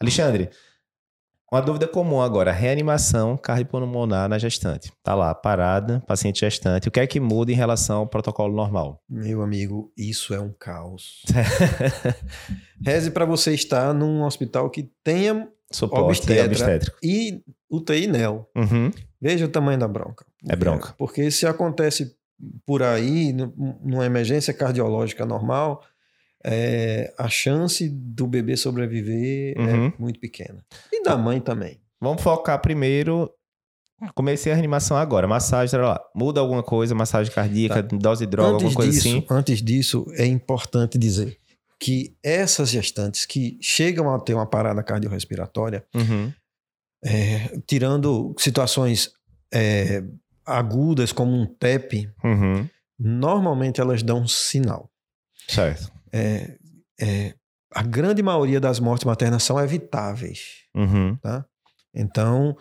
Alexandre, uma dúvida comum agora, reanimação cardiopulmonar na gestante. Tá lá, parada, paciente gestante. O que é que muda em relação ao protocolo normal? Meu amigo, isso é um caos. Reze para você estar num hospital que tenha Suporte obstetra obstétrico. e UTI NEL. Uhum. Veja o tamanho da bronca. É bronca. Porque se acontece por aí, nu- numa emergência cardiológica normal, é, a chance do bebê sobreviver Uhum. é muito pequena. E da mãe também. Vamos focar primeiro. Comecei a reanimação agora. Massagem, lá. Muda alguma coisa, massagem cardíaca, dose de droga, alguma coisa disso, assim. antes disso, é importante dizer que essas gestantes que chegam a ter uma parada cardiorrespiratória, Uhum. é, tirando situações é, agudas como um TEP, Uhum. normalmente elas dão um sinal. Certo. É, é, a grande maioria das mortes maternas são evitáveis. Uhum. Então,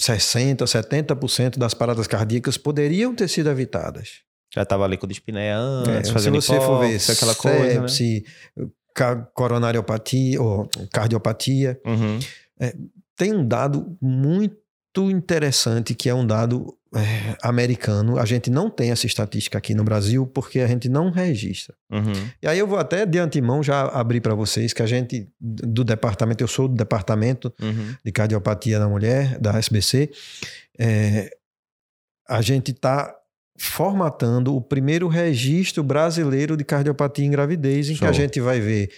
60%, 70% das paradas cardíacas poderiam ter sido evitadas. Já tava ali com dispneia É, antes, se fazendo você for ver aquela coisa, né? sepse, ca- coronariopatia ou cardiopatia, Uhum. tem um dado muito interessante que é um dado é, americano. A gente não tem essa estatística aqui no Brasil porque a gente não registra. Uhum. E aí eu vou até de antemão já abrir para vocês que a gente do departamento, eu sou do departamento Uhum. de cardiopatia na mulher, da SBC, é, a gente está formatando o primeiro registro brasileiro de cardiopatia em gravidez, em que Show. a gente vai ver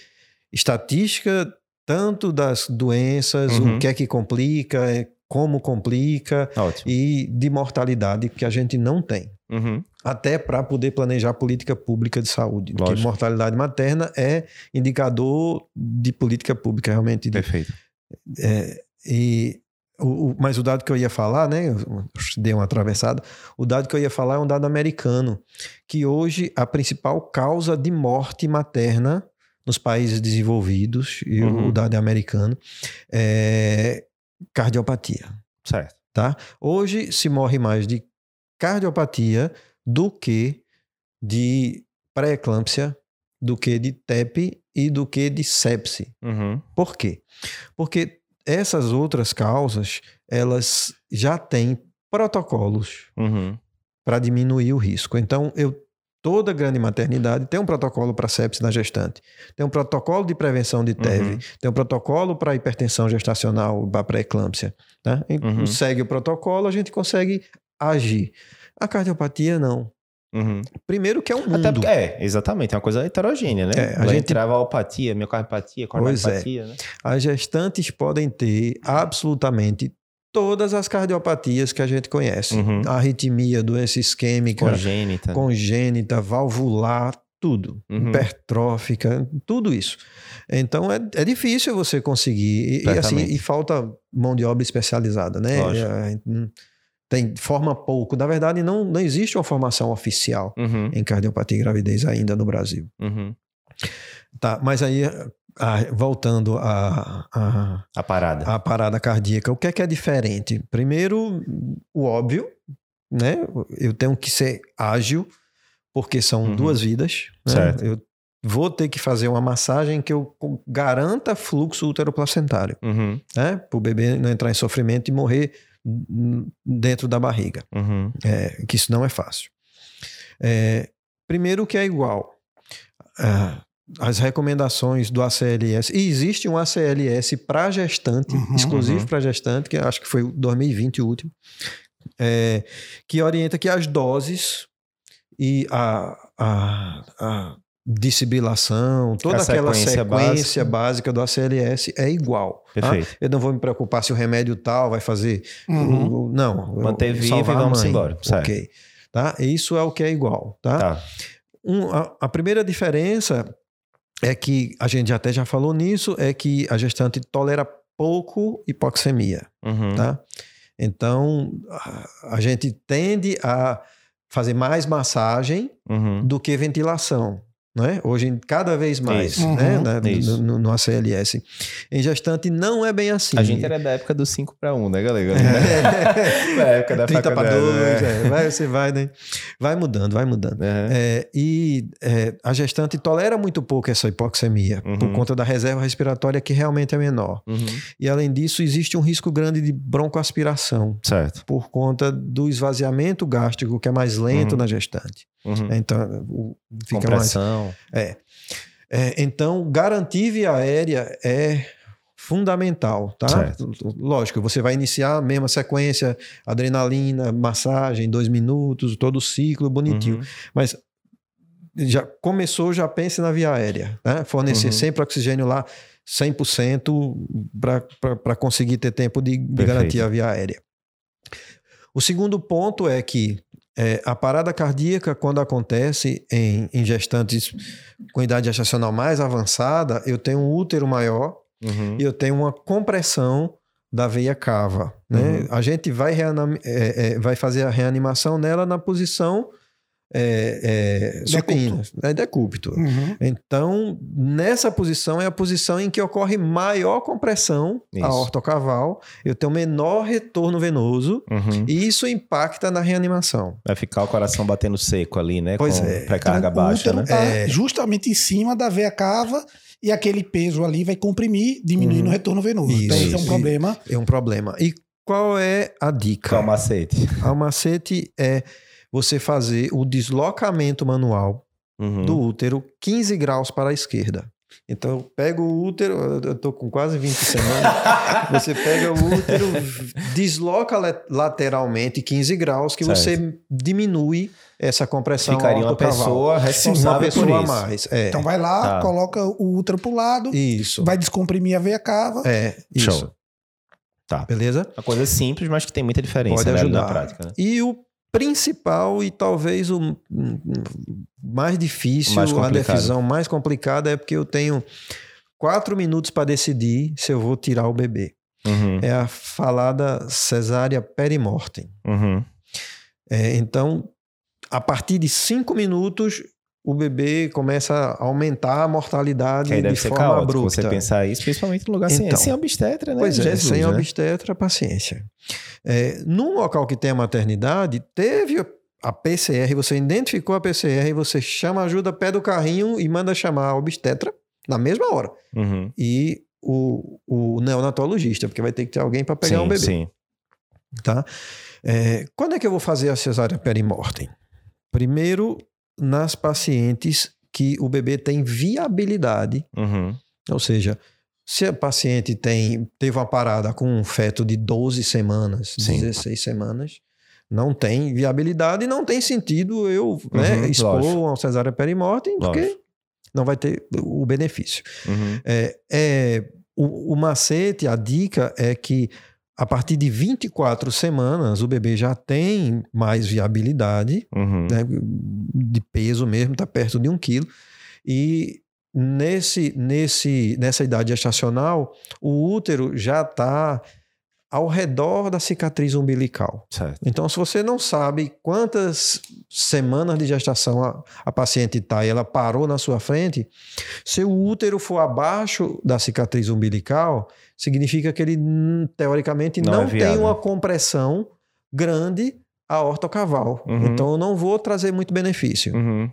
estatística tanto das doenças, Uhum. o que é que complica, é, como complica Ótimo. e de mortalidade que a gente não tem. Uhum. Até para poder planejar política pública de saúde. Porque Lógico. mortalidade materna é indicador de política pública, realmente, de Perfeito. é, e o, o- mas o dado que eu ia falar, né? Eu dei uma atravessada. O dado que eu ia falar é um dado americano, que hoje a principal causa de morte materna nos países desenvolvidos, e Uhum. o dado é americano, é cardiopatia. Certo. Tá? Hoje se morre mais de cardiopatia do que de pré-eclâmpsia, do que de TEP e do que de sepse. Uhum. Por quê? Porque essas outras causas, elas já têm protocolos Uhum. para diminuir o risco. Então, eu toda grande maternidade tem um protocolo para sepsis na gestante, tem um protocolo de prevenção de TEV, Uhum. tem um protocolo para hipertensão gestacional, para pré-eclâmpsia. E Uhum. Segue o protocolo, a gente consegue agir. A cardiopatia, não. Uhum. Primeiro que é um mundo. Até é, exatamente, é uma coisa heterogênea, né? É, a Vai gente- entrar valpatia, miocardiopatia, Pois é. né? As gestantes podem ter absolutamente todas as cardiopatias que a gente conhece. Uhum. Arritmia, doença isquêmica, Congênita. congênita, valvular, tudo. Uhum. Hipertrófica, tudo isso. Então é, é difícil você conseguir. E, e assim, e falta mão de obra especializada, né? Lógico. Não- Tem, forma pouco. Na verdade, não, não existe uma formação oficial Uhum. em cardiopatia e gravidez ainda no Brasil. Uhum. Tá, mas aí, ah, voltando a, a, A parada. a parada cardíaca, o que é que é diferente? Primeiro, o óbvio, né? Eu tenho que ser ágil, porque são Uhum. duas vidas. né? Certo. Eu vou ter que fazer uma massagem que eu garanta fluxo uteroplacentário, Uhum. né? Para o bebê não entrar em sofrimento e morrer dentro da barriga. Uhum. É, que isso não é fácil. É, primeiro que é igual. Ah, as recomendações do ACLS. E existe um ACLS para gestante, Uhum. exclusivo Uhum. para gestante, que acho que foi o 2020 o último, é, que orienta que as doses e a, a, a toda A aquela sequência sequência básica. básica. do ACLS é igual. tá? Perfeito. Eu não vou me preocupar se o remédio tal vai fazer Uhum. o- não. Manter vivo e vamos embora, certo. Ok. Tá? Isso é o que é igual. Tá? Tá. Um, a, a primeira diferença é que, a gente até já falou nisso, é que a gestante tolera pouco hipoxemia. Uhum. Tá? Então, a, gente tende a fazer mais massagem Uhum. do que ventilação. Né? hoje cada vez mais Isso. né? Uhum. Na- Isso. no, no ACLS. Em gestante não é bem assim. A gente era da época do 5 para 1, né, galera? da época da 30 para faculdade, 2, né? é, vai, você vai, né? Vai mudando, vai mudando. Aham. É, e é, a gestante tolera muito pouco essa hipoxemia, Uhum. por conta da reserva respiratória que realmente é menor. Uhum. E além disso, existe um risco grande de broncoaspiração, Certo. por conta do esvaziamento gástrico, que é mais lento Uhum. na gestante. Uhum. Então, o- fica mais. Compressão. É, então, garantir via aérea é fundamental, tá? Certo. Lógico, você vai iniciar a mesma sequência, adrenalina, massagem, dois minutos, todo o ciclo bonitinho. Uhum. Mas já começou, já pense na via aérea, né? Fornecer Uhum. sempre oxigênio lá 100% para conseguir ter tempo de, de garantir a via aérea. O segundo ponto é que é, a parada cardíaca, quando acontece em, em gestantes com idade gestacional mais avançada, eu tenho um útero maior Uhum. e eu tenho uma compressão da veia cava. Né? Uhum. A gente vai, é, é, vai fazer a reanimação nela na posição é, é, supina, é decúbito. Uhum. Então, nessa posição é a posição em que ocorre maior compressão Isso. aortocaval, eu tenho menor retorno venoso Uhum. e isso impacta na reanimação. Vai ficar o coração batendo seco ali, né? Pois com é. pré-carga Então, baixa, o útero né? tá É. justamente em cima da veia cava e aquele peso ali vai comprimir, diminuindo Uhum. o retorno venoso. Isso, então, esse é um isso. problema. É um problema. E qual é a dica? Qual é o macete? A macete é você fazer o deslocamento manual Uhum. do útero 15 graus para a esquerda. Então, eu pego o útero, eu tô com quase 20 semanas. você pega o útero, desloca la- lateralmente 15 graus, que Certo. você diminui essa compressão Ficaria uma pessoa uma responsável pessoa por a isso. mais. É. Então vai lá, Tá. coloca o útero pro lado, isso. vai descomprimir a veia cava. É, isso. Show. Tá. Beleza? Uma coisa simples, mas que tem muita diferença Pode né, ali na ajudar. prática. Né? E o principal e talvez o mais difícil, Mais a decisão mais complicada é porque eu tenho quatro minutos para decidir se eu vou tirar o bebê. Uhum. É a falada cesárea perimortem. Uhum. É, então, a partir de cinco minutos, o bebê começa a aumentar a mortalidade Que aí deve de ser forma caótico abrupta. você pensar isso, principalmente no lugar sem, Então. sem obstetra, né? Pois é, Jesus, sem né? obstetra, paciência. É, num local que tem a maternidade, teve a PCR, você identificou a PCR, e você chama ajuda, pede o carrinho e manda chamar a obstetra na mesma hora. Uhum. E o, o neonatologista, porque vai ter que ter alguém para pegar sim, um bebê. Sim. Tá? É, quando é que eu vou fazer a cesárea perimortem? Primeiro, nas pacientes que o bebê tem viabilidade Uhum. ou seja, se a paciente tem, teve uma parada com um feto de 12 semanas, Sim. 16 semanas, não tem viabilidade e não tem sentido eu né, Uhum, expor lógico. uma cesárea perimortem, porque Lógico. não vai ter o benefício. Uhum. É, é, o, o macete, a dica é que a partir de 24 semanas o bebê já tem mais viabilidade, Uhum. né, de peso mesmo, está perto de um quilo. E nesse, nesse, nessa idade gestacional, o útero já está ao redor da cicatriz umbilical. Certo. Então, se você não sabe quantas semanas de gestação a, a paciente está e ela parou na sua frente, se o útero for abaixo da cicatriz umbilical, significa que ele, hum, teoricamente, Não não, é tem uma compressão grande aortocaval. Uhum. Então, eu não vou trazer muito benefício. Uhum.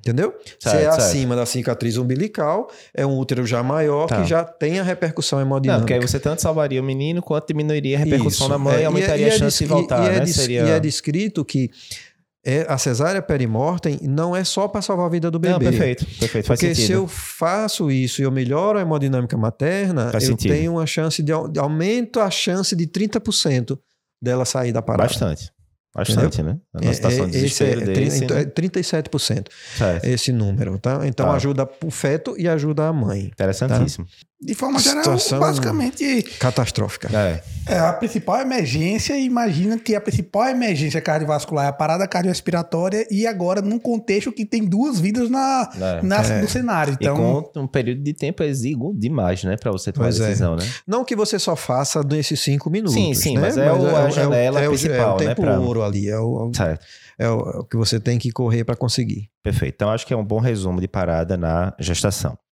Entendeu? Se Certo, é certo. acima da cicatriz umbilical, é um útero já maior Tá. que já tem a repercussão Não, hemodinâmica. porque aí você tanto salvaria o menino quanto diminuiria a repercussão Isso. na mãe É, e aumentaria e é- a e é chance de descri- voltar, e é né? des- Seria... E é descrito que é, a cesárea perimortem não é só para salvar a vida do bebê. Não, perfeito, perfeito, faz Porque sentido. se eu faço isso e eu melhoro a hemodinâmica materna, Faz eu sentido. tenho uma chance de, de aumento a chance de 30% dela sair da parada. Bastante. Bastante, né? Numa situação de É, é, desespero tri- desse, é 37% Certo. esse número, tá? Então Tá. ajuda o feto e ajuda a mãe. Interessantíssimo. De forma geral, basicamente, Catastrófica. É. é a principal emergência. Imagina que a principal emergência cardiovascular é a parada cardiorrespiratória e agora num contexto que tem duas vidas na, É. na- É. no cenário. E Então, com um período de tempo exíguo demais, né? Pra você tomar Pois é. decisão, né? Não que você só faça nesses cinco minutos. Sim, sim, né? mas é o- a janela é o, principal, é o né, tempo pra- ouro ali. É o, Certo. é o, é o que você tem que correr para conseguir. Perfeito. Então, acho que é um bom resumo de parada na gestação.